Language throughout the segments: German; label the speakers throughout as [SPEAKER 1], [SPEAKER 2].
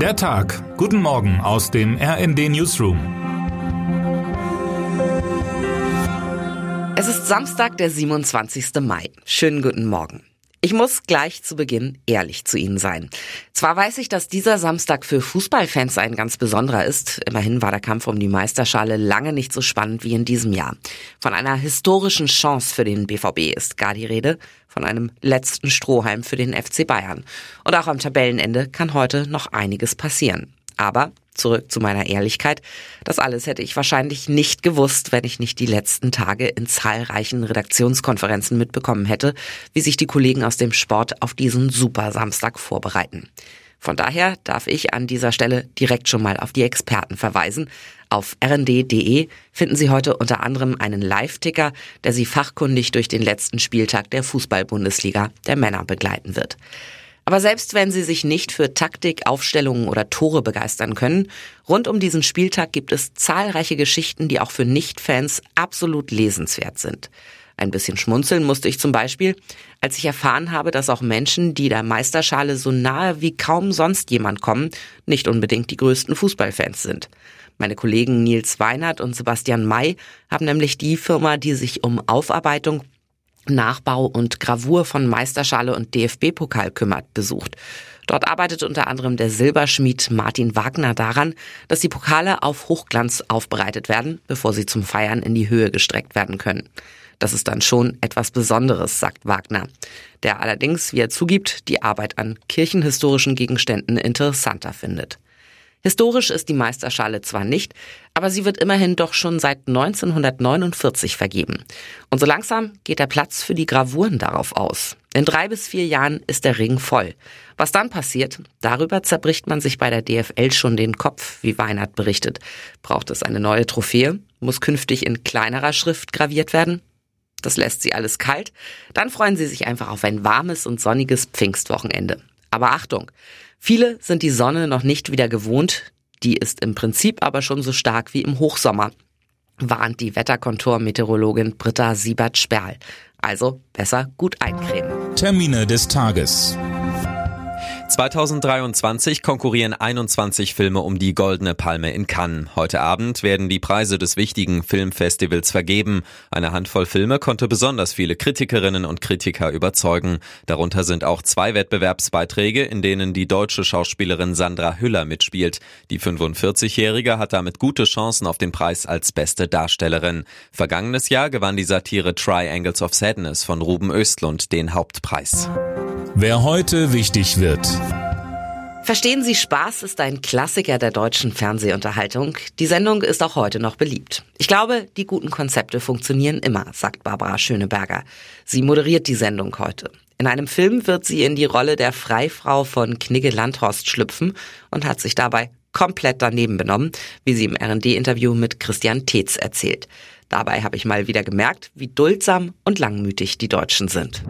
[SPEAKER 1] Der Tag. Guten Morgen aus dem RND Newsroom.
[SPEAKER 2] Es ist Samstag, der 27. Mai. Schönen guten Morgen. Ich muss gleich zu Beginn ehrlich zu Ihnen sein. Zwar weiß ich, dass dieser Samstag für Fußballfans ein ganz besonderer ist. Immerhin war der Kampf um die Meisterschale lange nicht so spannend wie in diesem Jahr. Von einer historischen Chance für den BVB ist gar die Rede. Von einem letzten Strohhalm für den FC Bayern. Und auch am Tabellenende kann heute noch einiges passieren. Aber zurück zu meiner Ehrlichkeit. Das alles hätte ich wahrscheinlich nicht gewusst, wenn ich nicht die letzten Tage in zahlreichen Redaktionskonferenzen mitbekommen hätte, wie sich die Kollegen aus dem Sport auf diesen Super Samstag vorbereiten. Von daher darf ich an dieser Stelle direkt schon mal auf die Experten verweisen. Auf rnd.de finden Sie heute unter anderem einen Live-Ticker, der Sie fachkundig durch den letzten Spieltag der Fußball-Bundesliga der Männer begleiten wird. Aber selbst wenn Sie sich nicht für Taktik, Aufstellungen oder Tore begeistern können, rund um diesen Spieltag gibt es zahlreiche Geschichten, die auch für Nicht-Fans absolut lesenswert sind. Ein bisschen schmunzeln musste ich zum Beispiel, als ich erfahren habe, dass auch Menschen, die der Meisterschale so nahe wie kaum sonst jemand kommen, nicht unbedingt die größten Fußballfans sind. Meine Kollegen Nils Weinert und Sebastian May haben nämlich die Firma, die sich um Aufarbeitung Nachbau und Gravur von Meisterschale und DFB-Pokal kümmert, besucht. Dort arbeitet unter anderem der Silberschmied Martin Wagner daran, dass die Pokale auf Hochglanz aufbereitet werden, bevor sie zum Feiern in die Höhe gestreckt werden können. Das ist dann schon etwas Besonderes, sagt Wagner, der allerdings, wie er zugibt, die Arbeit an kirchenhistorischen Gegenständen interessanter findet. Historisch ist die Meisterschale zwar nicht, aber sie wird immerhin doch schon seit 1949 vergeben. Und so langsam geht der Platz für die Gravuren darauf aus. In drei bis vier Jahren ist der Ring voll. Was dann passiert, darüber zerbricht man sich bei der DFL schon den Kopf, wie Weinert berichtet. Braucht es eine neue Trophäe? Muss künftig in kleinerer Schrift graviert werden? Das lässt sie alles kalt. Dann freuen sie sich einfach auf ein warmes und sonniges Pfingstwochenende. Aber Achtung! Viele sind die Sonne noch nicht wieder gewohnt, die ist im Prinzip aber schon so stark wie im Hochsommer, warnt die Wetterkontor-Meteorologin Britta Siebert-Sperl. Also besser gut eincremen.
[SPEAKER 1] Termine des Tages.
[SPEAKER 3] 2023 konkurrieren 21 Filme um die Goldene Palme in Cannes. Heute Abend werden die Preise des wichtigen Filmfestivals vergeben. Eine Handvoll Filme konnte besonders viele Kritikerinnen und Kritiker überzeugen. Darunter sind auch zwei Wettbewerbsbeiträge, in denen die deutsche Schauspielerin Sandra Hüller mitspielt. Die 45-Jährige hat damit gute Chancen auf den Preis als beste Darstellerin. Vergangenes Jahr gewann die Satire Triangles of Sadness von Ruben Östlund den Hauptpreis.
[SPEAKER 1] Wer heute wichtig wird.
[SPEAKER 2] Verstehen Sie, Spaß ist ein Klassiker der deutschen Fernsehunterhaltung. Die Sendung ist auch heute noch beliebt. Ich glaube, die guten Konzepte funktionieren immer, sagt Barbara Schöneberger. Sie moderiert die Sendung heute. In einem Film wird sie in die Rolle der Freifrau von Knigge Landhorst schlüpfen und hat sich dabei komplett daneben benommen, wie sie im R&D-Interview mit Christian Tetz erzählt. Dabei habe ich mal wieder gemerkt, wie duldsam und langmütig die Deutschen sind.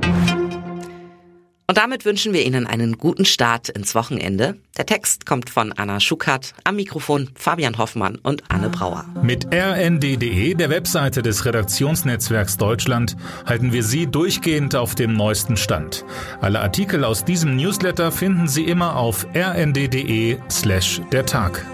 [SPEAKER 2] Und damit wünschen wir Ihnen einen guten Start ins Wochenende. Der Text kommt von Anna Schuckert, am Mikrofon Fabian Hoffmann und Anne Brauer.
[SPEAKER 1] Mit rnd.de, der Webseite des Redaktionsnetzwerks Deutschland, halten wir Sie durchgehend auf dem neuesten Stand. Alle Artikel aus diesem Newsletter finden Sie immer auf rnd.de slash der Tag.